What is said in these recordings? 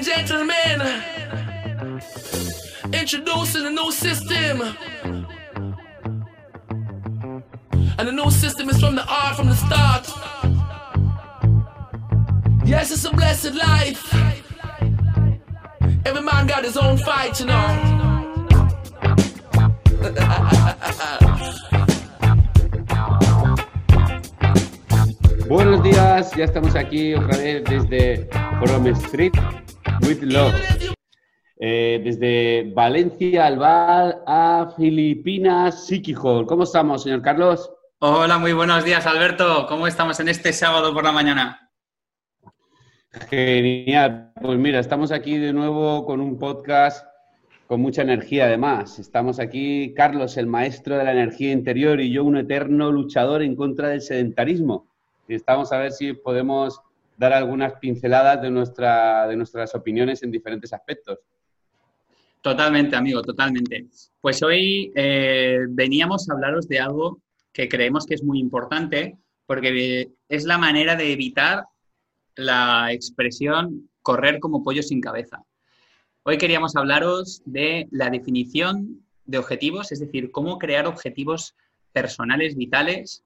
and gentlemen, introducing a new system. And the new system is from the art from the start. Yes, it's a blessed life. Every man got his own fight, you know. Buenos días, ya estamos aquí otra vez desde From Street with Love. Eh, desde Valencia, Albal, a Filipinas, Siquijol. ¿Cómo estamos, señor Carlos? Hola, muy buenos días, Alberto. ¿Cómo estamos en este sábado por la mañana? Genial. Pues mira, estamos aquí de nuevo con un podcast con mucha energía además. Estamos aquí, Carlos, el maestro de la energía interior y yo, un eterno luchador en contra del sedentarismo. Y estamos a ver si podemos dar algunas pinceladas de, nuestra, de nuestras opiniones en diferentes aspectos. Totalmente, amigo, totalmente. Pues hoy eh, veníamos a hablaros de algo que creemos que es muy importante porque es la manera de evitar la expresión correr como pollo sin cabeza. Hoy queríamos hablaros de la definición de objetivos, es decir, cómo crear objetivos personales, vitales,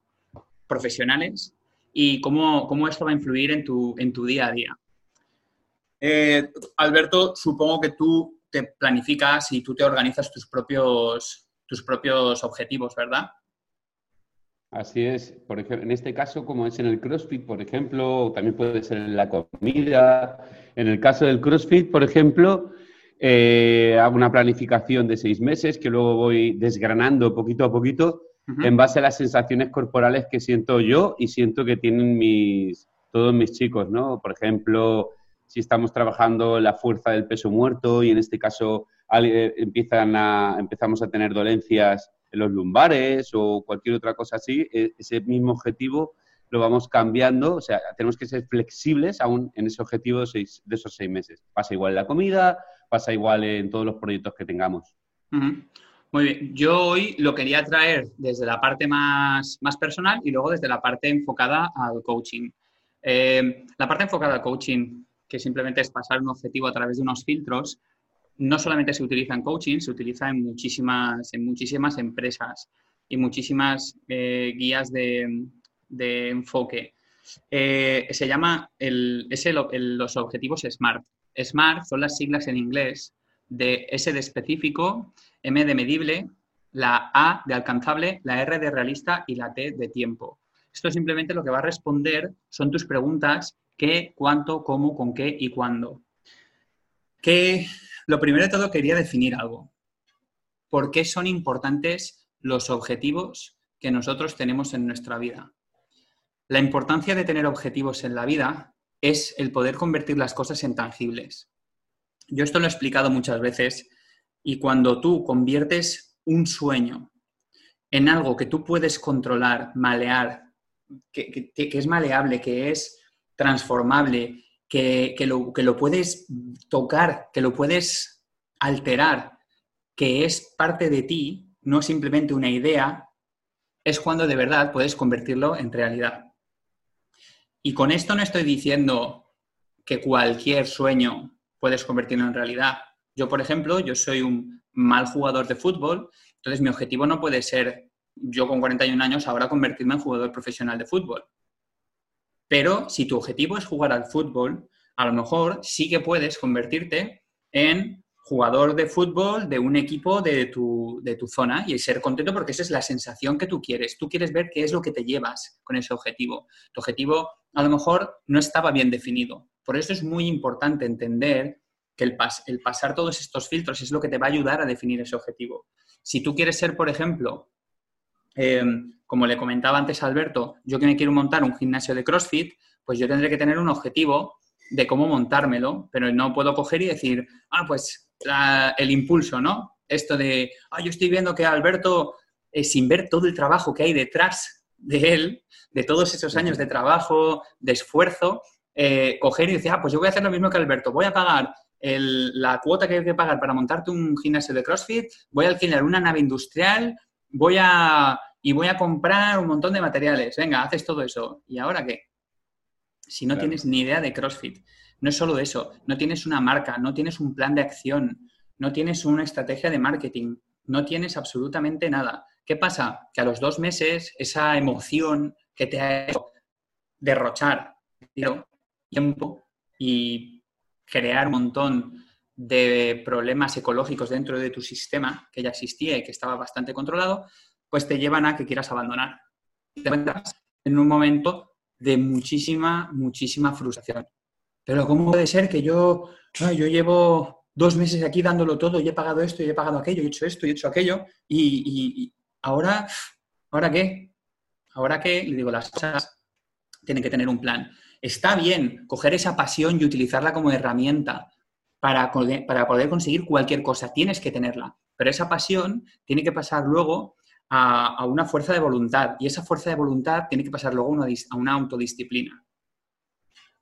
profesionales y cómo, cómo esto va a influir en tu, en tu día a día. Eh, Alberto, supongo que tú te planificas y tú te organizas tus propios, tus propios objetivos, ¿verdad? Así es. Por ejemplo, en este caso, como es en el CrossFit, por ejemplo, también puede ser en la comida. En el caso del CrossFit, por ejemplo, eh, hago una planificación de seis meses que luego voy desgranando poquito a poquito en base a las sensaciones corporales que siento yo y siento que tienen mis, todos mis chicos, ¿no? Por ejemplo, si estamos trabajando la fuerza del peso muerto y en este caso eh, empiezan a, empezamos a tener dolencias en los lumbares o cualquier otra cosa así, e, ese mismo objetivo lo vamos cambiando, o sea, tenemos que ser flexibles aún en ese objetivo de, seis, de esos seis meses. Pasa igual en la comida, pasa igual en todos los proyectos que tengamos. Muy bien, yo hoy lo quería traer desde la parte más, más personal y luego desde la parte enfocada al coaching. Eh, la parte enfocada al coaching, que simplemente es pasar un objetivo a través de unos filtros, no solamente se utiliza en coaching, se utiliza en muchísimas, en muchísimas empresas y muchísimas eh, guías de, de enfoque. Eh, se llama el, los objetivos SMART. SMART son las siglas en inglés de S de específico, M de medible, la A de alcanzable, la R de realista y la T de tiempo. Esto simplemente lo que va a responder son tus preguntas qué, cuánto, cómo, con qué y cuándo. Que lo primero de todo quería definir algo. ¿Por qué son importantes los objetivos que nosotros tenemos en nuestra vida? La importancia de tener objetivos en la vida es el poder convertir las cosas en tangibles. Yo esto lo he explicado muchas veces y cuando tú conviertes un sueño en algo que tú puedes controlar, malear, que, es maleable, que es transformable, que, lo, que lo puedes tocar, que lo puedes alterar, que es parte de ti, no simplemente una idea, es cuando de verdad puedes convertirlo en realidad. Y con esto no estoy diciendo que cualquier sueño puedes convertirlo en realidad. Yo, por ejemplo, yo soy un mal jugador de fútbol, entonces mi objetivo no puede ser yo con 41 años ahora convertirme en jugador profesional de fútbol. Pero si tu objetivo es jugar al fútbol, a lo mejor sí que puedes convertirte en jugador de fútbol de un equipo de tu, de tu, zona y ser contento porque esa es la sensación que tú quieres. Tú quieres ver qué es lo que te llevas con ese objetivo. Tu objetivo a lo mejor no estaba bien definido. Por eso es muy importante entender que el, el pasar todos estos filtros es lo que te va a ayudar a definir ese objetivo. Si tú quieres ser, por ejemplo, em, como le comentaba antes a Alberto, yo que me quiero montar un gimnasio de CrossFit, pues yo tendré que tener un objetivo de cómo montármelo, pero no puedo coger y decir, ah, pues el impulso, ¿no? Esto de, ah, yo estoy viendo que Alberto, eh, sin ver todo el trabajo que hay detrás de él, de todos esos años de trabajo, de esfuerzo, eh, coger y decir, ah, pues yo voy a hacer lo mismo que Alberto, voy a pagar la cuota que hay que pagar para montarte un gimnasio de CrossFit, voy a alquilar una nave industrial, voy a y voy a comprar un montón de materiales. Venga, haces todo eso. ¿Y ahora qué? si no tienes ni idea de CrossFit? No es solo eso, no tienes una marca, no tienes un plan de acción, no tienes una estrategia de marketing, no tienes absolutamente nada. ¿Qué pasa? Que a los dos meses esa emoción que te ha hecho derrochar tiempo y crear un montón de problemas ecológicos dentro de tu sistema que ya existía y que estaba bastante controlado, pues te llevan a que quieras abandonar. Te encuentras en un momento de muchísima, muchísima frustración. Pero ¿cómo puede ser que yo, yo llevo dos meses aquí dándolo todo y he pagado esto y he pagado aquello, y he hecho esto y he hecho aquello y, y ahora, ¿ahora qué? ¿Ahora qué? Le digo, las cosas tienen que tener un plan. Está bien coger esa pasión y utilizarla como herramienta para, para poder conseguir cualquier cosa. Tienes que tenerla. Pero esa pasión tiene que pasar luego a, una fuerza de voluntad y esa fuerza de voluntad tiene que pasar luego a una autodisciplina.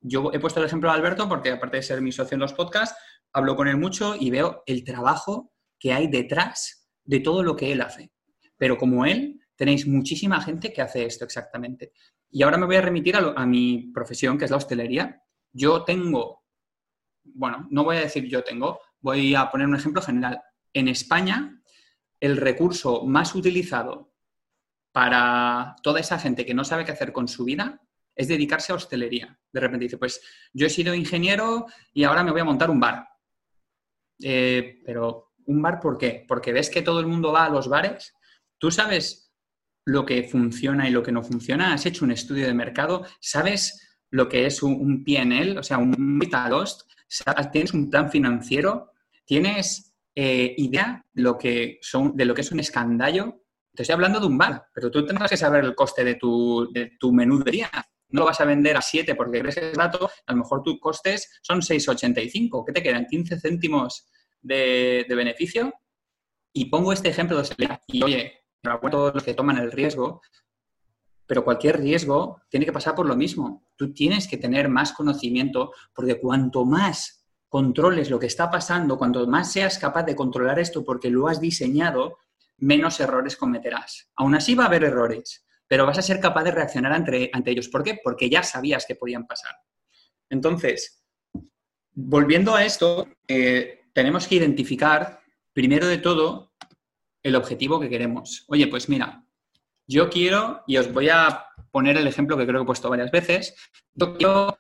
Yo he puesto el ejemplo de Alberto porque aparte de ser mi socio en los podcasts, hablo con él mucho y veo el trabajo que hay detrás de todo lo que él hace. Pero como él, tenéis muchísima gente que hace esto exactamente. Y ahora me voy a remitir a, mi profesión, que es la hostelería. Yo tengo, bueno, no voy a decir yo tengo, voy a poner un ejemplo general. En España el recurso más utilizado para toda esa gente que no sabe qué hacer con su vida es dedicarse a hostelería. De repente dice, pues yo he sido ingeniero y ahora me voy a montar un bar. Eh, pero, ¿un bar por qué? Porque ves que todo el mundo va a los bares. ¿Tú sabes lo que funciona y lo que no funciona? ¿Has hecho un estudio de mercado? ¿Sabes lo que es un, PNL, o sea, un Lost? ¿Tienes un plan financiero? ¿Tienes eh, idea de lo, que son, de lo que es un escandallo. Te estoy hablando de un bar, pero tú tendrás que saber el coste de tu, de tu menú de día. No lo vas a vender a 7 porque crees que es barato, a lo mejor tus costes son 6,85. ¿Qué te quedan? ¿15 céntimos de, beneficio? Y pongo este ejemplo de Y oye, todos los que toman el riesgo, pero cualquier riesgo tiene que pasar por lo mismo. Tú tienes que tener más conocimiento porque cuanto más controles lo que está pasando, cuanto más seas capaz de controlar esto porque lo has diseñado, menos errores cometerás. Aún así va a haber errores, pero vas a ser capaz de reaccionar ante, ellos. ¿Por qué? Porque ya sabías que podían pasar. Entonces, volviendo a esto, eh, tenemos que identificar, primero de todo, el objetivo que queremos. Oye, pues mira, yo quiero, y os voy a poner el ejemplo que creo que he puesto varias veces, yo quiero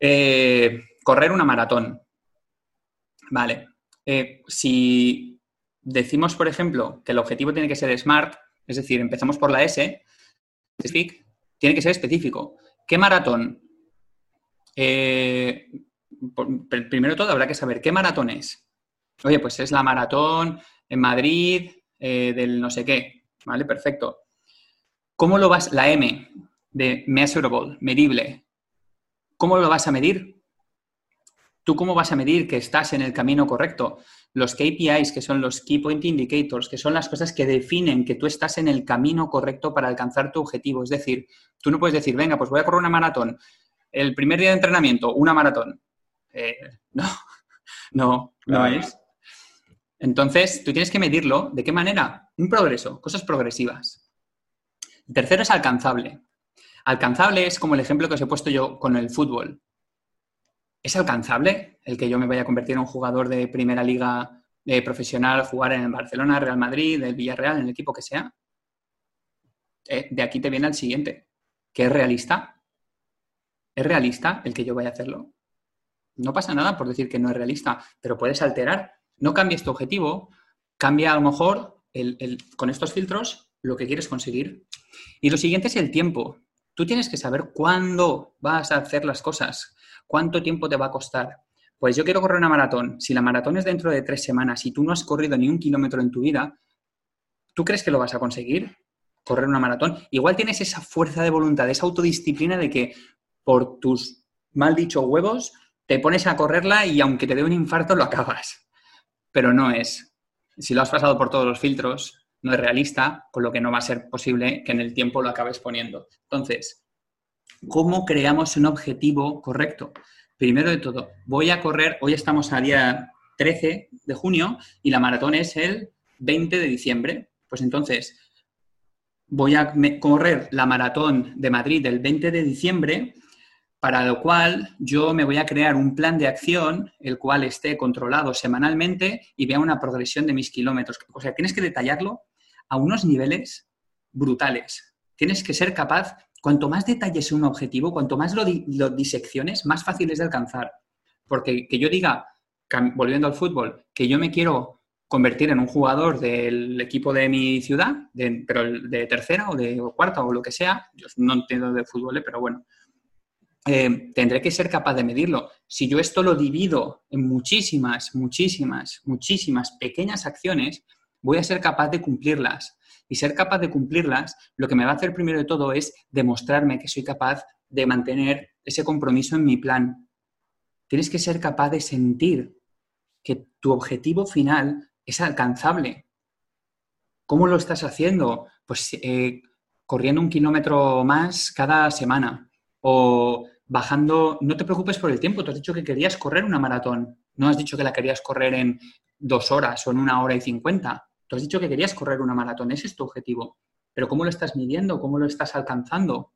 eh, correr una maratón. Vale. Eh, si decimos, por ejemplo, que el objetivo tiene que ser SMART, es decir, empezamos por la S, tiene que ser específico. ¿Qué maratón? Eh, primero todo habrá que saber qué maratón es. Oye, pues es la maratón en Madrid eh, del no sé qué. Vale, perfecto. ¿Cómo lo vas? La M de measurable, medible. ¿Cómo lo vas a medir? ¿Tú cómo vas a medir que estás en el camino correcto? Los KPIs, que son los Key Point Indicators, que son las cosas que definen que tú estás en el camino correcto para alcanzar tu objetivo. Es decir, tú no puedes decir, venga, pues voy a correr una maratón. El primer día de entrenamiento, una maratón. Eh, no, no, no es. Entonces, tú tienes que medirlo. ¿De qué manera? Un progreso, cosas progresivas. El tercero es alcanzable. Alcanzable es como el ejemplo que os he puesto yo con el fútbol. ¿Es alcanzable el que yo me vaya a convertir en un jugador de primera liga de profesional, jugar en Barcelona, Real Madrid, el Villarreal, en el equipo que sea? Eh, de aquí te viene el siguiente, que es realista. ¿Es realista el que yo vaya a hacerlo? No pasa nada por decir que no es realista, pero puedes alterar. No cambies tu objetivo, cambia a lo mejor con estos filtros lo que quieres conseguir. Y lo siguiente es el tiempo. Tú tienes que saber cuándo vas a hacer las cosas. ¿Cuánto tiempo te va a costar? Pues yo quiero correr una maratón. Si la maratón es dentro de tres semanas y tú no has corrido ni un kilómetro en tu vida, ¿tú crees que lo vas a conseguir? Correr una maratón. Igual tienes esa fuerza de voluntad, esa autodisciplina de que por tus mal dicho huevos te pones a correrla y aunque te dé un infarto lo acabas. Pero no es. Si lo has pasado por todos los filtros, no es realista, con lo que no va a ser posible que en el tiempo lo acabes poniendo. Entonces, ¿Cómo creamos un objetivo correcto? Primero de todo, voy a correr, hoy estamos a día 13 de junio y la maratón es el 20 de diciembre. Pues entonces, voy a correr la maratón de Madrid el 20 de diciembre para lo cual yo me voy a crear un plan de acción, el cual esté controlado semanalmente y vea una progresión de mis kilómetros. O sea, tienes que detallarlo a unos niveles brutales. Tienes que ser capaz, cuanto más detalles un objetivo, cuanto más lo, disecciones, más fácil es de alcanzar. Porque que yo diga, volviendo al fútbol, que yo me quiero convertir en un jugador del equipo de mi ciudad, pero de tercera o de cuarta o lo que sea, yo no entiendo de fútbol, ¿eh? pero bueno, eh, tendré que ser capaz de medirlo. Si yo esto lo divido en muchísimas, muchísimas, muchísimas pequeñas acciones, voy a ser capaz de cumplirlas. Y ser capaz de cumplirlas, lo que me va a hacer primero de todo es demostrarme que soy capaz de mantener ese compromiso en mi plan. Tienes que ser capaz de sentir que tu objetivo final es alcanzable. ¿Cómo lo estás haciendo? Pues eh, corriendo un kilómetro más cada semana o bajando, no te preocupes por el tiempo, tú has dicho que querías correr una maratón, no has dicho que la querías correr en dos horas o en una hora y cincuenta, tú has dicho que querías correr una maratón, ese es tu objetivo, pero ¿cómo lo estás midiendo? ¿Cómo lo estás alcanzando?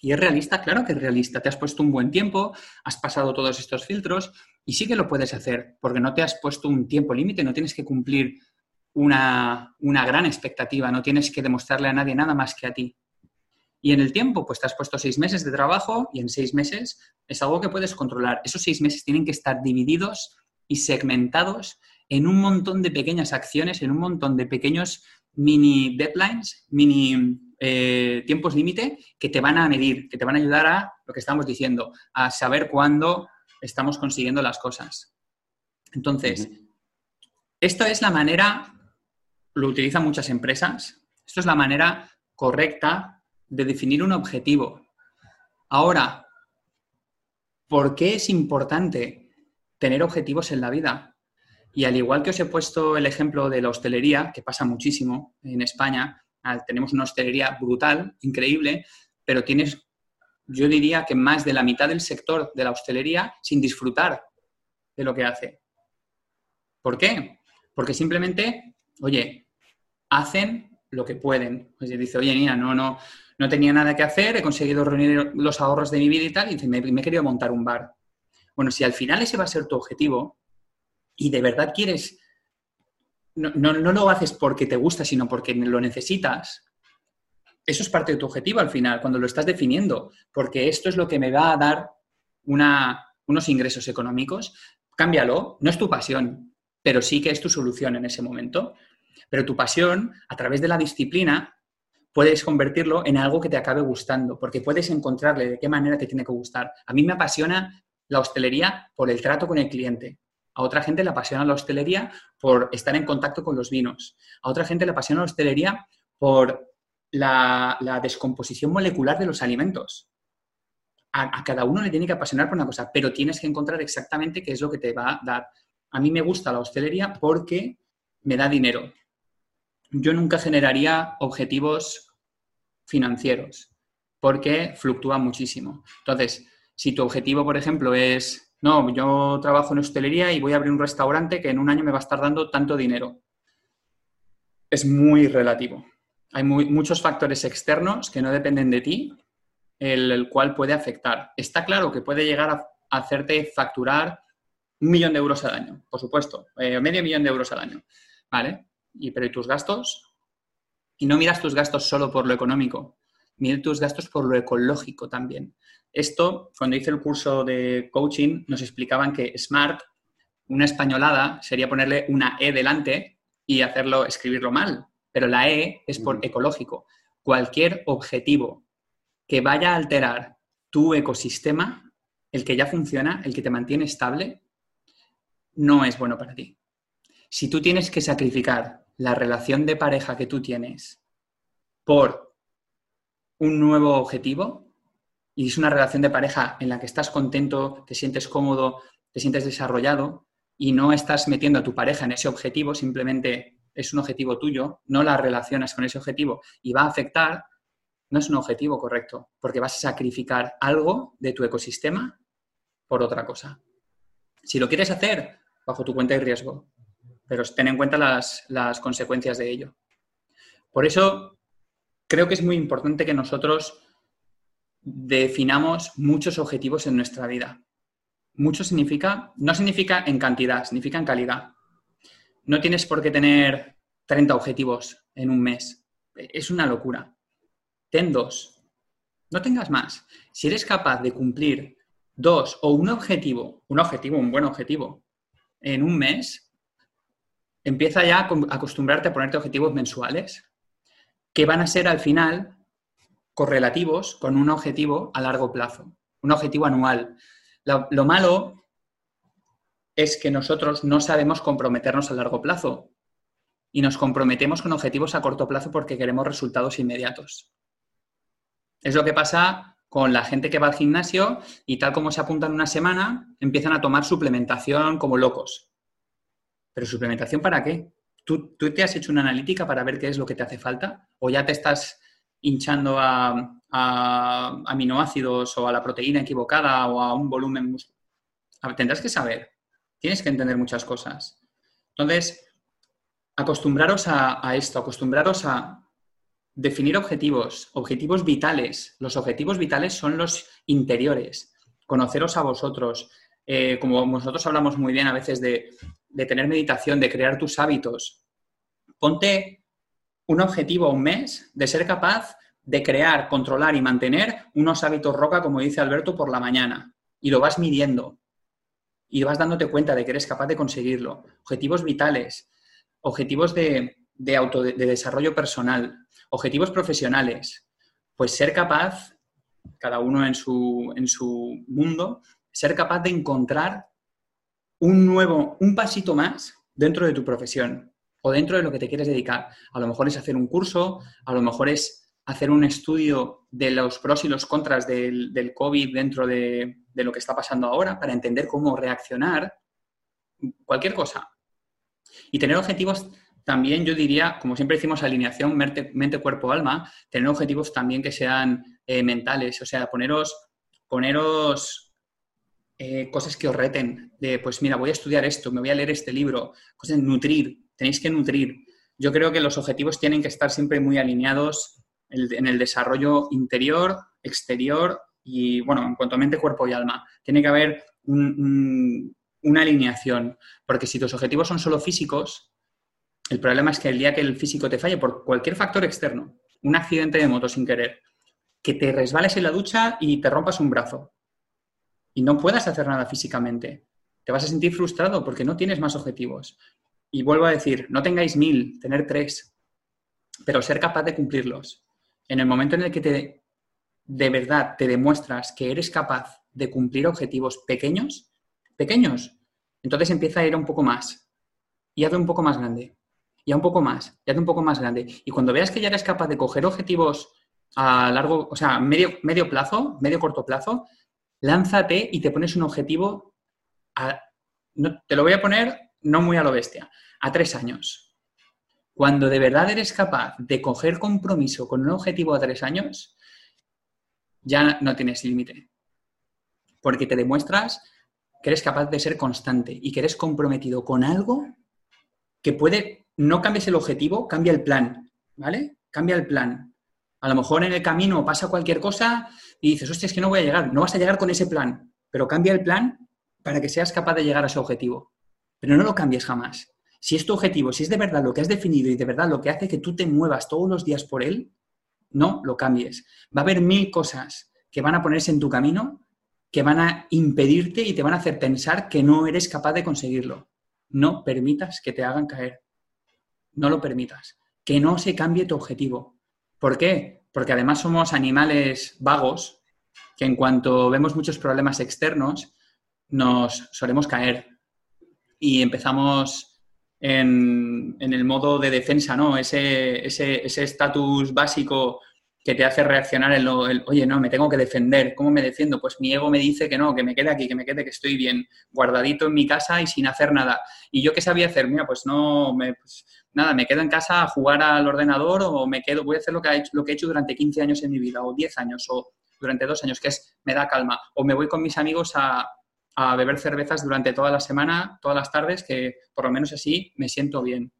Y es realista, claro que es realista. Te has puesto un buen tiempo, has pasado todos estos filtros y sí que lo puedes hacer, porque no te has puesto un tiempo límite, no tienes que cumplir una, una, gran expectativa, no tienes que demostrarle a nadie nada más que a ti. Y en el tiempo, pues te has puesto seis meses de trabajo y en seis meses es algo que puedes controlar. Esos seis meses tienen que estar divididos y segmentados en un montón de pequeñas acciones, en un montón de pequeños mini deadlines, mini eh, tiempos límite que te van a medir, que te van a ayudar a lo que estamos diciendo, a saber cuándo estamos consiguiendo las cosas. Entonces, esto es la manera, lo utilizan muchas empresas, esto es la manera correcta de definir un objetivo. Ahora, ¿por qué es importante tener objetivos en la vida? Y al igual que os he puesto el ejemplo de la hostelería, que pasa muchísimo en España, tenemos una hostelería brutal, increíble, pero tienes, yo diría que más de la mitad del sector de la hostelería sin disfrutar de lo que hace. ¿Por qué? Porque simplemente, oye, hacen lo que pueden. Pues dice, oye, Nina, no, no, no tenía nada que hacer, he conseguido reunir los ahorros de mi vida y tal, y me, me he querido montar un bar. Bueno, si al final ese va a ser tu objetivo y de verdad quieres, no, no, lo haces porque te gusta, sino porque lo necesitas, eso es parte de tu objetivo al final, cuando lo estás definiendo, porque esto es lo que me va a dar unos ingresos económicos, cámbialo, no es tu pasión, pero sí que es tu solución en ese momento. Pero tu pasión, a través de la disciplina, puedes convertirlo en algo que te acabe gustando, porque puedes encontrarle de qué manera te tiene que gustar. A mí me apasiona la hostelería por el trato con el cliente. A otra gente le apasiona la hostelería por estar en contacto con los vinos. A otra gente le apasiona la hostelería por la, descomposición molecular de los alimentos. A, cada uno le tiene que apasionar por una cosa, pero tienes que encontrar exactamente qué es lo que te va a dar. A mí me gusta la hostelería porque me da dinero. Yo nunca generaría objetivos financieros, porque fluctúa muchísimo. Entonces, si tu objetivo, por ejemplo, es, no, yo trabajo en hostelería y voy a abrir un restaurante que en un año me va a estar dando tanto dinero, es muy relativo. Hay muchos factores externos que no dependen de ti, el, cual puede afectar. Está claro que puede llegar a, hacerte facturar un millón de euros al año, por supuesto, eh, medio millón de euros al año, ¿vale? Y, pero ¿y tus gastos? Y no miras tus gastos solo por lo económico, miras tus gastos por lo ecológico también. Esto, cuando hice el curso de coaching, nos explicaban que SMART, una españolada, sería ponerle una E delante y hacerlo, escribirlo mal. Pero la E es por ecológico. Cualquier objetivo que vaya a alterar tu ecosistema, el que ya funciona, el que te mantiene estable, no es bueno para ti. Si tú tienes que sacrificar la relación de pareja que tú tienes por un nuevo objetivo y es una relación de pareja en la que estás contento, te sientes cómodo, te sientes desarrollado y no estás metiendo a tu pareja en ese objetivo, simplemente es un objetivo tuyo, no la relacionas con ese objetivo y va a afectar, no es un objetivo correcto, porque vas a sacrificar algo de tu ecosistema por otra cosa. Si lo quieres hacer, bajo tu cuenta de riesgo, pero ten en cuenta las, consecuencias de ello. Por eso creo que es muy importante que nosotros definamos muchos objetivos en nuestra vida. Mucho significa, no significa en cantidad, significa en calidad. No tienes por qué tener 30 objetivos en un mes. Es una locura. Ten dos. No tengas más. Si eres capaz de cumplir dos o un objetivo, un objetivo, un buen objetivo, en un mes, empieza ya a acostumbrarte a ponerte objetivos mensuales que van a ser al final correlativos con un objetivo a largo plazo, un objetivo anual. Lo, lo malo es que nosotros no sabemos comprometernos a largo plazo y nos comprometemos con objetivos a corto plazo porque queremos resultados inmediatos. Es lo que pasa con la gente que va al gimnasio y tal como se apuntan una semana, empiezan a tomar suplementación como locos. ¿Pero suplementación para qué? ¿Tú, ¿Tú, te has hecho una analítica para ver qué es lo que te hace falta? ¿O ya te estás hinchando a, aminoácidos o a la proteína equivocada o a un volumen Tendrás que saber, tienes que entender muchas cosas. Entonces, acostumbraros a, a esto, acostumbraros a definir objetivos, objetivos vitales. Los objetivos vitales son los interiores, conoceros a vosotros. Eh, como nosotros hablamos muy bien a veces de, de tener meditación, de crear tus hábitos, ponte un objetivo un mes de ser capaz de crear, controlar y mantener unos hábitos roca, como dice Alberto, por la mañana. Y lo vas midiendo. Y vas dándote cuenta de que eres capaz de conseguirlo. Objetivos vitales, objetivos de, auto, de desarrollo personal, objetivos profesionales. Pues ser capaz, cada uno en su, en su mundo, ser capaz de encontrar un nuevo, un pasito más dentro de tu profesión o dentro de lo que te quieres dedicar. A lo mejor es hacer un curso, a lo mejor es hacer un estudio de los pros y los contras del, del COVID dentro de, de, lo que está pasando ahora para entender cómo reaccionar, cualquier cosa. Y tener objetivos también, yo diría, como siempre decimos, alineación mente, cuerpo, alma, tener objetivos también que sean eh, mentales, o sea, poneros, poneros eh, cosas que os reten, de pues mira, voy a estudiar esto, me voy a leer este libro, cosas nutrir, tenéis que nutrir. Yo creo que los objetivos tienen que estar siempre muy alineados en el desarrollo interior, exterior y, bueno, en cuanto a mente, cuerpo y alma. Tiene que haber una alineación, porque si tus objetivos son solo físicos, el problema es que el día que el físico te falle por cualquier factor externo, un accidente de moto sin querer, que te resbales en la ducha y te rompas un brazo y no puedas hacer nada físicamente, te vas a sentir frustrado porque no tienes más objetivos. Y vuelvo a decir, no tengáis mil, tener tres, pero ser capaz de cumplirlos. En el momento en el que te, de verdad te demuestras que eres capaz de cumplir objetivos pequeños, pequeños, entonces empieza a ir un poco más y hazlo un poco más grande, y un poco más, y hazlo un poco más grande. Y cuando veas que ya eres capaz de coger objetivos a largo, o sea, medio, medio plazo, medio corto plazo, lánzate y te pones un objetivo, no, te lo voy a poner no muy a lo bestia, a tres años. Cuando de verdad eres capaz de coger compromiso con un objetivo a tres años, ya no tienes límite. Porque te demuestras que eres capaz de ser constante y que eres comprometido con algo que puede, no cambies el objetivo, cambia el plan, ¿vale? Cambia el plan. A lo mejor en el camino pasa cualquier cosa y dices, hostia, es que no voy a llegar, no vas a llegar con ese plan, pero cambia el plan para que seas capaz de llegar a ese objetivo pero no lo cambies jamás. Si es tu objetivo, si es de verdad lo que has definido y de verdad lo que hace que tú te muevas todos los días por él, no lo cambies. Va a haber mil cosas que van a ponerse en tu camino que van a impedirte y te van a hacer pensar que no eres capaz de conseguirlo. No permitas que te hagan caer. No lo permitas. Que no se cambie tu objetivo. ¿Por qué? Porque además somos animales vagos que en cuanto vemos muchos problemas externos nos solemos caer y empezamos en, el modo de defensa, ¿no? Ese estatus ese, básico que te hace reaccionar el, el, oye, no, me tengo que defender, ¿cómo me defiendo? Pues mi ego me dice que no, que me quede aquí, que me quede, que estoy bien, guardadito en mi casa y sin hacer nada. ¿Y yo qué sabía hacer? Mira, pues no, me, pues, nada, me quedo en casa a jugar al ordenador o me quedo, voy a hacer lo que, he hecho, lo que he hecho durante 15 años en mi vida o 10 años o durante dos años, que es, me da calma. O me voy con mis amigos a, a beber cervezas durante toda la semana, todas las tardes, que por lo menos así me siento bien.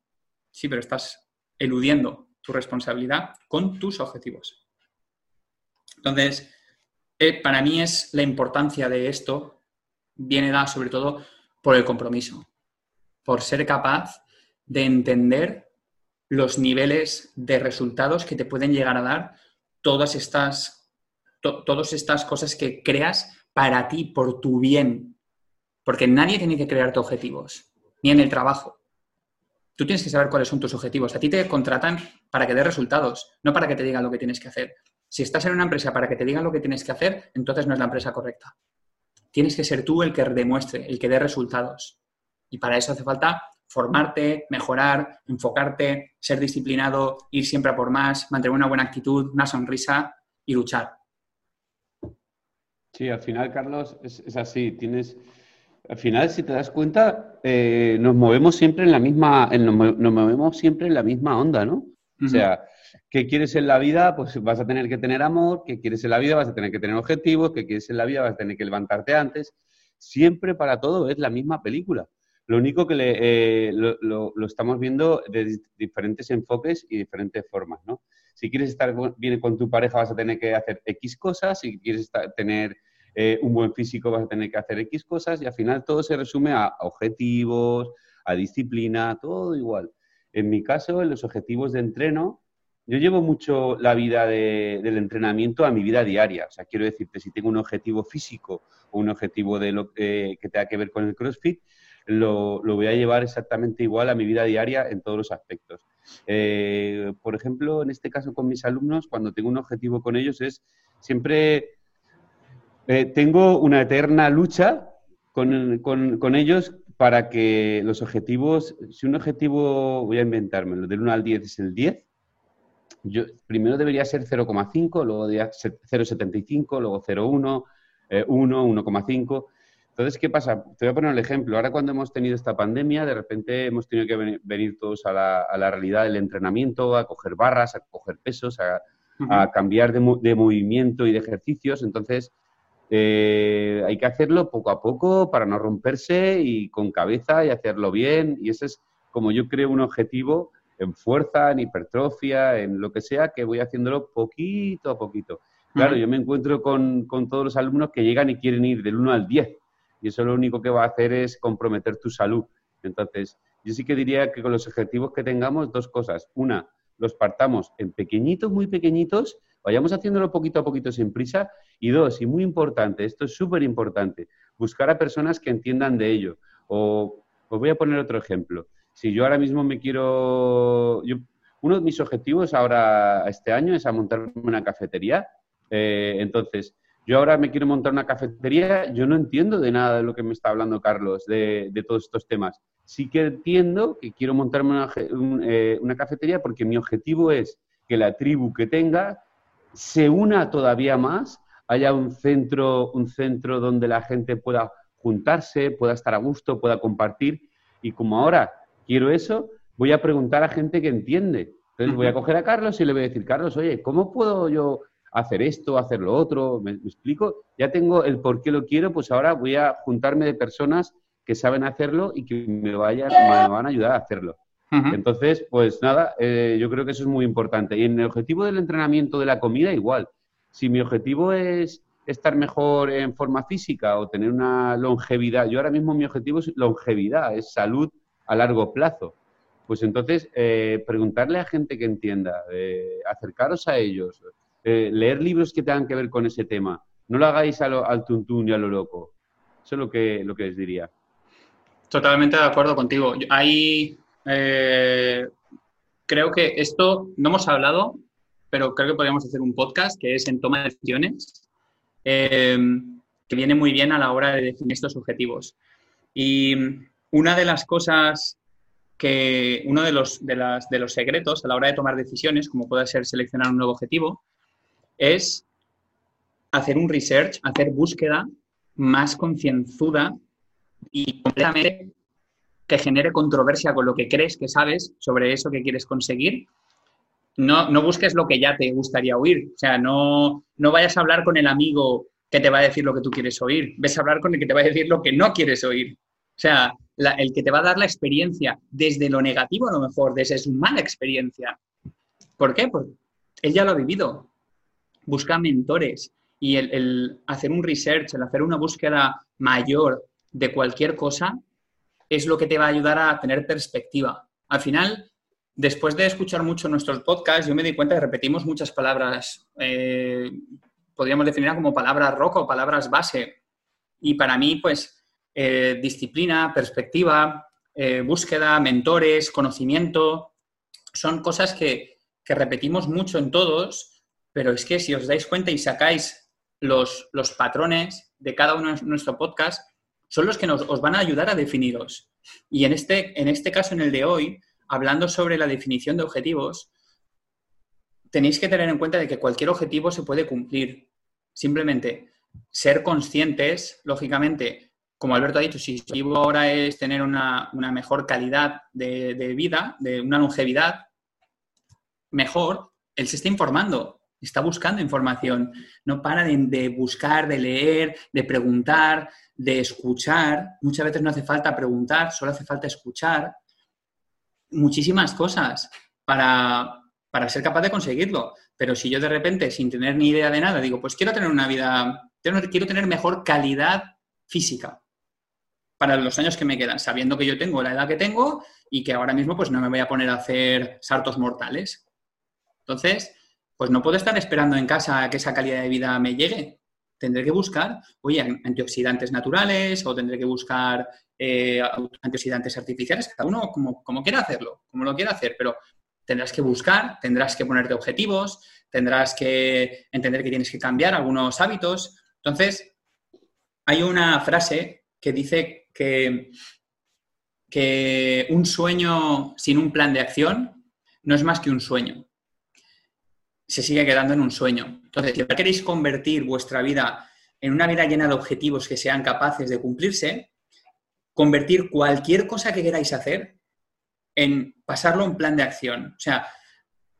Sí, pero estás eludiendo tu responsabilidad con tus objetivos. Entonces, eh, para mí es la importancia de esto, viene dada sobre todo por el compromiso, por ser capaz de entender los niveles de resultados que te pueden llegar a dar todas estas, todas estas cosas que creas para ti, por tu bien. Porque nadie tiene que crearte objetivos, ni en el trabajo. Tú tienes que saber cuáles son tus objetivos. A ti te contratan para que dé resultados, no para que te digan lo que tienes que hacer. Si estás en una empresa para que te digan lo que tienes que hacer, entonces no es la empresa correcta. Tienes que ser tú el que demuestre, el que dé resultados. Y para eso hace falta formarte, mejorar, enfocarte, ser disciplinado, ir siempre a por más, mantener una buena actitud, una sonrisa y luchar. Sí, al final, Carlos, es, así. Tienes, al final, si te das cuenta, eh, nos movemos siempre en la misma, nos, movemos siempre en la misma onda, ¿no? O sea, ¿qué quieres en la vida? Pues vas a tener que tener amor, ¿qué quieres en la vida? Vas a tener que tener objetivos, ¿qué quieres en la vida? Vas a tener que levantarte antes. Siempre para todo es la misma película. Lo único que eh, lo, estamos viendo de diferentes enfoques y diferentes formas, ¿no? Si quieres estar bien con tu pareja vas a tener que hacer X cosas, si quieres tener eh, un buen físico vas a tener que hacer X cosas y al final todo se resume a objetivos, a disciplina, todo igual. En mi caso, en los objetivos de entreno, yo llevo mucho la vida del entrenamiento a mi vida diaria. O sea, quiero decirte, si tengo un objetivo físico o un objetivo de lo, eh, que tenga que ver con el CrossFit, lo, voy a llevar exactamente igual a mi vida diaria en todos los aspectos. Eh, por ejemplo, en este caso con mis alumnos, cuando tengo un objetivo con ellos es siempre eh, tengo una eterna lucha con, ellos para que los objetivos, si un objetivo, voy a inventármelo, del 1 al 10 es el 10, yo, primero debería ser 0,5, luego debería ser 0,75, luego 0,1, 1, 1,5. Entonces, ¿qué pasa? Te voy a poner el ejemplo. Ahora cuando hemos tenido esta pandemia, de repente hemos tenido que venir, todos a la, realidad del entrenamiento, a coger barras, a coger pesos, a, cambiar de, movimiento y de ejercicios. Entonces, eh, hay que hacerlo poco a poco para no romperse y con cabeza y hacerlo bien. Y ese es como yo creo un objetivo en fuerza, en hipertrofia, en lo que sea, que voy haciéndolo poquito a poquito. Claro, yo me encuentro con, con todos los alumnos que llegan y quieren ir del 1 al 10 y eso lo único que va a hacer es comprometer tu salud. Entonces, yo sí que diría que con los objetivos que tengamos, dos cosas. Una, los partamos en pequeñitos, muy pequeñitos, vayamos haciéndolo poquito a poquito sin prisa. Y dos, y muy importante, esto es súper importante, buscar a personas que entiendan de ello. O os voy a poner otro ejemplo. Si yo ahora mismo me quiero... uno de mis objetivos ahora, este año, es a montarme una cafetería. Eh, entonces, yo ahora me quiero montar una cafetería, yo no entiendo de nada de lo que me está hablando Carlos, de, todos estos temas. Sí que entiendo que quiero montarme eh, una, cafetería porque mi objetivo es que la tribu que tenga se una todavía más, haya un centro, un centro donde la gente pueda juntarse, pueda estar a gusto, pueda compartir. Y como ahora quiero eso, voy a preguntar a gente que entiende. Entonces voy a coger a Carlos y le voy a decir, Carlos, oye, ¿cómo puedo yo hacer esto, hacer lo otro, ¿me, explico? Ya tengo el por qué lo quiero, pues ahora voy a juntarme de personas que saben hacerlo y que me, vayan, me van a ayudar a hacerlo. Entonces, pues nada, eh, yo creo que eso es muy importante. Y en el objetivo del entrenamiento de la comida, igual. Si mi objetivo es estar mejor en forma física o tener una longevidad, yo ahora mismo mi objetivo es longevidad, es salud a largo plazo. Pues entonces, eh, preguntarle a gente que entienda, eh, acercaros a ellos, eh, leer libros que tengan que ver con ese tema. No lo hagáis al tuntún y a lo loco. Eso es lo que, lo que les diría. Totalmente de acuerdo contigo. Hay, eh, creo que esto no hemos hablado, pero creo que podríamos hacer un podcast que es en toma de decisiones, eh, que viene muy bien a la hora de definir estos objetivos. Y una de las cosas que, uno de los, de, las, de los secretos a la hora de tomar decisiones, como puede ser seleccionar un nuevo objetivo, es hacer un research, hacer búsqueda más concienzuda y completamente que genere controversia con lo que crees que sabes sobre eso que quieres conseguir. No, no busques lo que ya te gustaría oír. O sea, no, no vayas a hablar con el amigo que te va a decir lo que tú quieres oír. Ves a hablar con el que te va a decir lo que no quieres oír. O sea, el que te va a dar la experiencia desde lo negativo a lo mejor, desde su mala experiencia. ¿Por qué? Porque él ya lo ha vivido busca mentores. Y el, hacer un research, el hacer una búsqueda mayor de cualquier cosa, es lo que te va a ayudar a tener perspectiva. Al final, después de escuchar mucho nuestros podcasts, yo me di cuenta que repetimos muchas palabras, eh, podríamos definir como palabras roca o palabras base. Y para mí, pues, eh, disciplina, perspectiva, eh, búsqueda, mentores, conocimiento, son cosas que, que, repetimos mucho en todos, pero es que si os dais cuenta y sacáis los, los patrones de cada uno de nuestro podcast, son los que nos, os van a ayudar a definiros. Y en este, en este caso, en el de hoy, hablando sobre la definición de objetivos, tenéis que tener en cuenta de que cualquier objetivo se puede cumplir. Simplemente ser conscientes, lógicamente, como Alberto ha dicho, si el objetivo ahora es tener una, mejor calidad de, vida, de una longevidad mejor, él se está informando, está buscando información, no para de, buscar, de leer, de preguntar, de escuchar. Muchas veces no hace falta preguntar, solo hace falta escuchar. Muchísimas cosas para, para ser capaz de conseguirlo. Pero si yo de repente, sin tener ni idea de nada, digo, pues quiero tener una vida, quiero tener mejor calidad física para los años que me quedan, sabiendo que yo tengo la edad que tengo y que ahora mismo pues no me voy a poner a hacer saltos mortales. Entonces, pues no puedo estar esperando en casa a que esa calidad de vida me llegue. Tendré que buscar, oye, antioxidantes naturales o tendré que buscar eh, antioxidantes artificiales, cada uno como, como quiera hacerlo, como lo quiera hacer, pero tendrás que buscar, tendrás que ponerte objetivos, tendrás que entender que tienes que cambiar algunos hábitos. Entonces, hay una frase que dice que, que un sueño sin un plan de acción no es más que un sueño. Se sigue quedando en un sueño. Entonces, si queréis convertir vuestra vida en una vida llena de objetivos que sean capaces de cumplirse, convertir cualquier cosa que queráis hacer en pasarlo un plan de acción. O sea,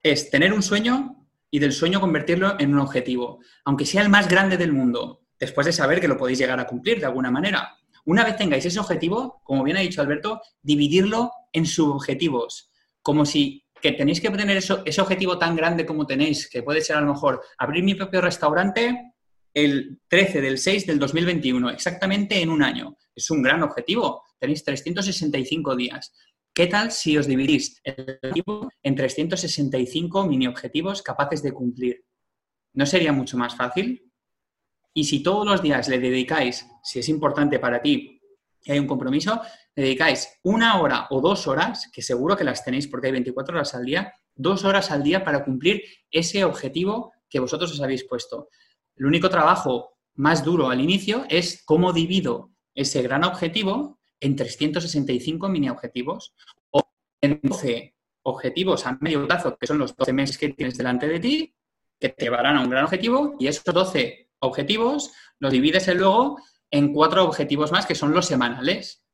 es tener un sueño y del sueño convertirlo en un objetivo, aunque sea el más grande del mundo, después de saber que lo podéis llegar a cumplir de alguna manera. Una vez tengáis ese objetivo, como bien ha dicho Alberto, dividirlo en subobjetivos, como si que tenéis que tener ese objetivo tan grande como tenéis, que puede ser a lo mejor abrir mi propio restaurante el 13 del 6 del 2021, exactamente en un año. Es un gran objetivo. Tenéis 365 días. ¿Qué tal si os dividís el objetivo en 365 mini objetivos capaces de cumplir? ¿No sería mucho más fácil? Y si todos los días le dedicáis, si es importante para ti hay un compromiso, dedicáis una hora o dos horas, que seguro que las tenéis porque hay 24 horas al día, dos horas al día para cumplir ese objetivo que vosotros os habéis puesto. El único trabajo más duro al inicio es cómo divido ese gran objetivo en 365 mini objetivos o en 12 objetivos a medio plazo, que son los 12 meses que tienes delante de ti, que te llevarán a un gran objetivo y esos 12 objetivos, los divides luego en cuatro objetivos más que son los semanales.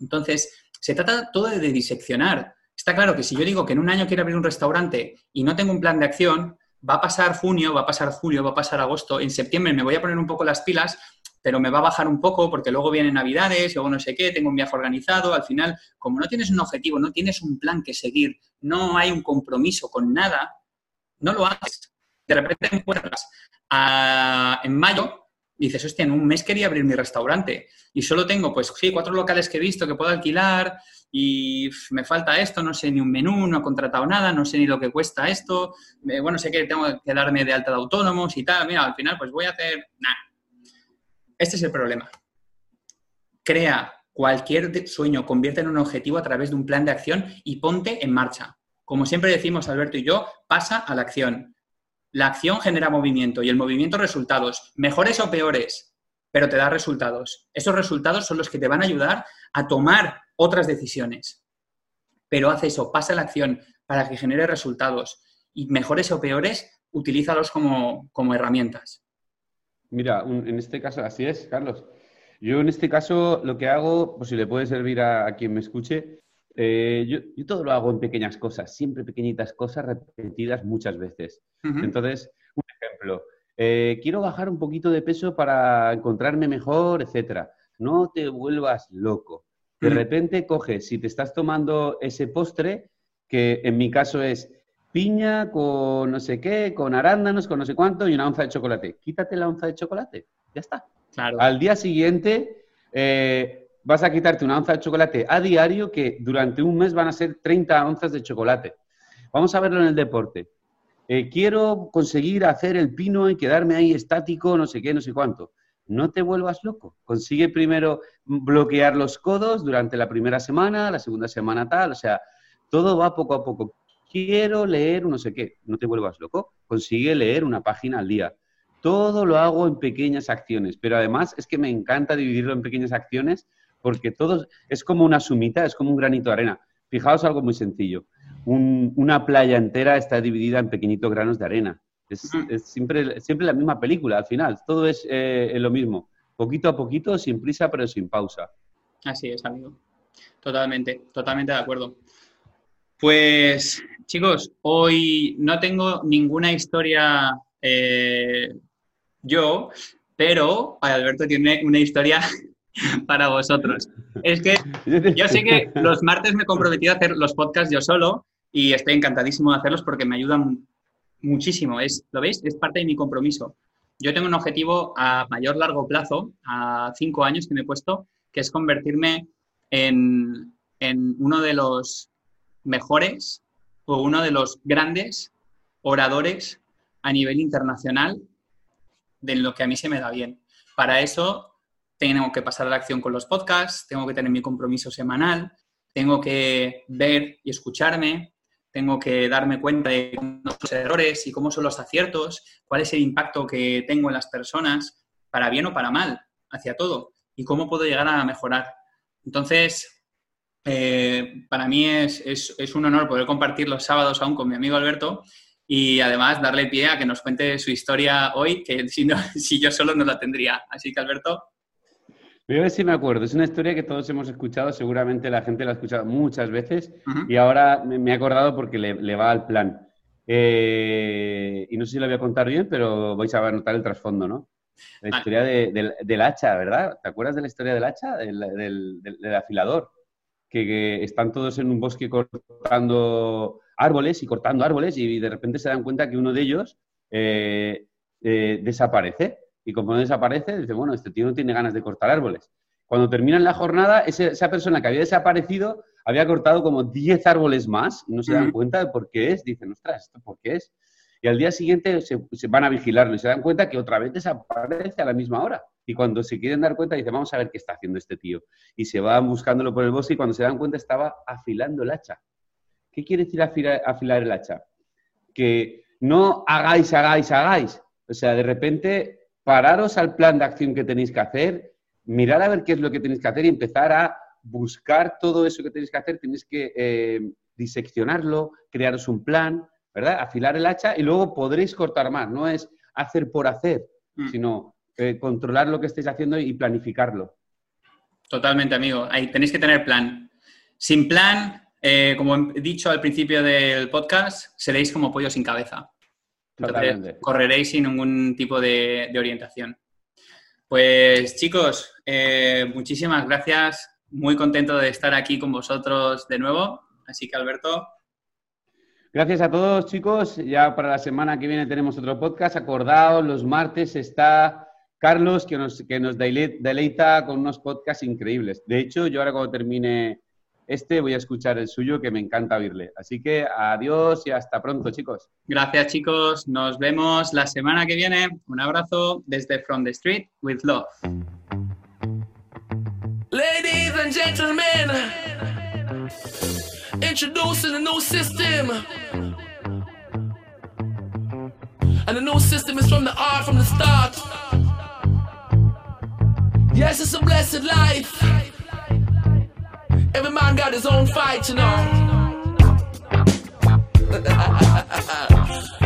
Entonces, se trata todo de diseccionar. Está claro que si yo digo que en un año quiero abrir un restaurante y no tengo un plan de acción, va a pasar junio, va a pasar julio, va a pasar agosto, en septiembre me voy a poner un poco las pilas, pero me va a bajar un poco porque luego vienen navidades, luego no sé qué, tengo un viaje organizado, al final, como no tienes un objetivo, no tienes un plan que seguir, no hay un compromiso con nada, no lo haces. De repente encuentras en mayo dices, hostia, en un mes quería abrir mi restaurante y solo tengo, pues sí, cuatro locales que he visto que puedo alquilar y me falta esto, no sé ni un menú, no he contratado nada, no sé ni lo que cuesta esto, bueno, sé que tengo que darme de alta de autónomos y tal, mira, al final pues voy a hacer nada. Este es el problema. Crea cualquier sueño, convierte en un objetivo a través de un plan de acción y ponte en marcha. Como siempre decimos Alberto y yo, pasa a la acción. La acción genera movimiento y el movimiento resultados, mejores o peores, pero te da resultados. Esos resultados son los que te van a ayudar a tomar otras decisiones. Pero haz eso, pasa la acción para que genere resultados y mejores o peores, utilízalos como, como herramientas. Mira, en este caso, así es, Carlos. Yo en este caso lo que hago, pues si le puede servir a quien me escuche, eh, yo, todo lo hago en pequeñas cosas, siempre pequeñitas cosas repetidas muchas veces. Entonces, un ejemplo, eh, quiero bajar un poquito de peso para encontrarme mejor, etcétera. No te vuelvas loco. De repente coges, si te estás tomando ese postre, que en mi caso es piña con no sé qué, con arándanos, con no sé cuánto y una onza de chocolate. Quítate la onza de chocolate, ya está. Claro. Al día siguiente eh, vas a quitarte una onza de chocolate a diario que durante un mes van a ser 30 onzas de chocolate. Vamos a verlo en el deporte. Eh, quiero conseguir hacer el pino y quedarme ahí estático, no sé qué, no sé cuánto. No te vuelvas loco. Consigue primero bloquear los codos durante la primera semana, la segunda semana tal, o sea, todo va poco a poco. Quiero leer no sé qué, no te vuelvas loco. Consigue leer una página al día. Todo lo hago en pequeñas acciones, pero además es que me encanta dividirlo en pequeñas acciones porque todo es como una sumita, es como un granito de arena. Fijaos algo muy sencillo. una playa entera está dividida en pequeñitos granos de arena. Es, siempre, siempre la misma película al final. Todo es eh, lo mismo. Poquito a poquito, sin prisa, pero sin pausa. Así es, amigo. Totalmente, totalmente de acuerdo. Pues, chicos, hoy no tengo ninguna historia eh, yo, pero Alberto tiene una historia para vosotros. Es que yo sé que los martes me he comprometido a hacer los podcasts yo solo y estoy encantadísimo de hacerlos porque me ayudan muchísimo. Es, ¿Lo veis? Es parte de mi compromiso. Yo tengo un objetivo a mayor largo plazo, a cinco años que me he puesto, que es convertirme en, en uno de los mejores o uno de los grandes oradores a nivel internacional de lo que a mí se me da bien. Para eso tengo que pasar a la acción con los podcasts, tengo que tener mi compromiso semanal, tengo que ver y escucharme, tengo que darme cuenta de los errores y cómo son los aciertos, cuál es el impacto que tengo en las personas, para bien o para mal, hacia todo, y cómo puedo llegar a mejorar. Entonces, eh, para mí es, un honor poder compartir los sábados aún con mi amigo Alberto y además darle pie a que nos cuente su historia hoy, que si yo solo no la tendría. Así que, Alberto. Voy a ver si me acuerdo. Es una historia que todos hemos escuchado, seguramente la gente la ha escuchado muchas veces y ahora me he acordado porque le, va al plan. Eh, y no sé si lo voy a contar bien, pero vais a notar el trasfondo, ¿no? La historia del hacha, ¿verdad? ¿Te acuerdas de la historia del hacha? Del, afilador. Que, están todos en un bosque cortando árboles y cortando árboles y de repente se dan cuenta que uno de ellos eh, eh, desaparece y como no desaparece, dice, bueno, este tío no tiene ganas de cortar árboles. Cuando terminan la jornada, esa persona que había desaparecido había cortado como 10 árboles más, no se dan cuenta de por qué es, dicen, ostras, ¿esto por qué es? Y al día siguiente se, van a vigilarlo y se dan cuenta que otra vez desaparece a la misma hora. Y cuando se quieren dar cuenta, dicen, vamos a ver qué está haciendo este tío. Y se van buscándolo por el bosque y cuando se dan cuenta estaba afilando el hacha. ¿Qué quiere decir afilar, afilar el hacha? Que no hagáis, hagáis, hagáis. O sea, de repente pararos al plan de acción que tenéis que hacer, mirar a ver qué es lo que tenéis que hacer y empezar a buscar todo eso que tenéis que hacer, tenéis que eh, diseccionarlo, crearos un plan, ¿verdad? Afilar el hacha y luego podréis cortar más. No es hacer por hacer, mm. sino eh, controlar lo que estáis haciendo y planificarlo. Totalmente, amigo. Ahí tenéis que tener plan. Sin plan, eh, como he dicho al principio del podcast, seréis como pollo sin cabeza correréis sin ningún tipo de, orientación. Pues chicos, eh, muchísimas gracias. Muy contento de estar aquí con vosotros de nuevo. Así que Alberto. Gracias a todos chicos. Ya para la semana que viene tenemos otro podcast. Acordaos, los martes está Carlos que nos, que nos deleita con unos podcasts increíbles. De hecho, yo ahora cuando termine este voy a escuchar el suyo que me encanta oírle. Así que adiós y hasta pronto, chicos. Gracias, chicos. Nos vemos la semana que viene. Un abrazo desde From the Street with Love. Ladies and gentlemen, introducing a new system. And the new system is from the art from the start. Yes, it's a blessed life. Every man got his own fight, you know.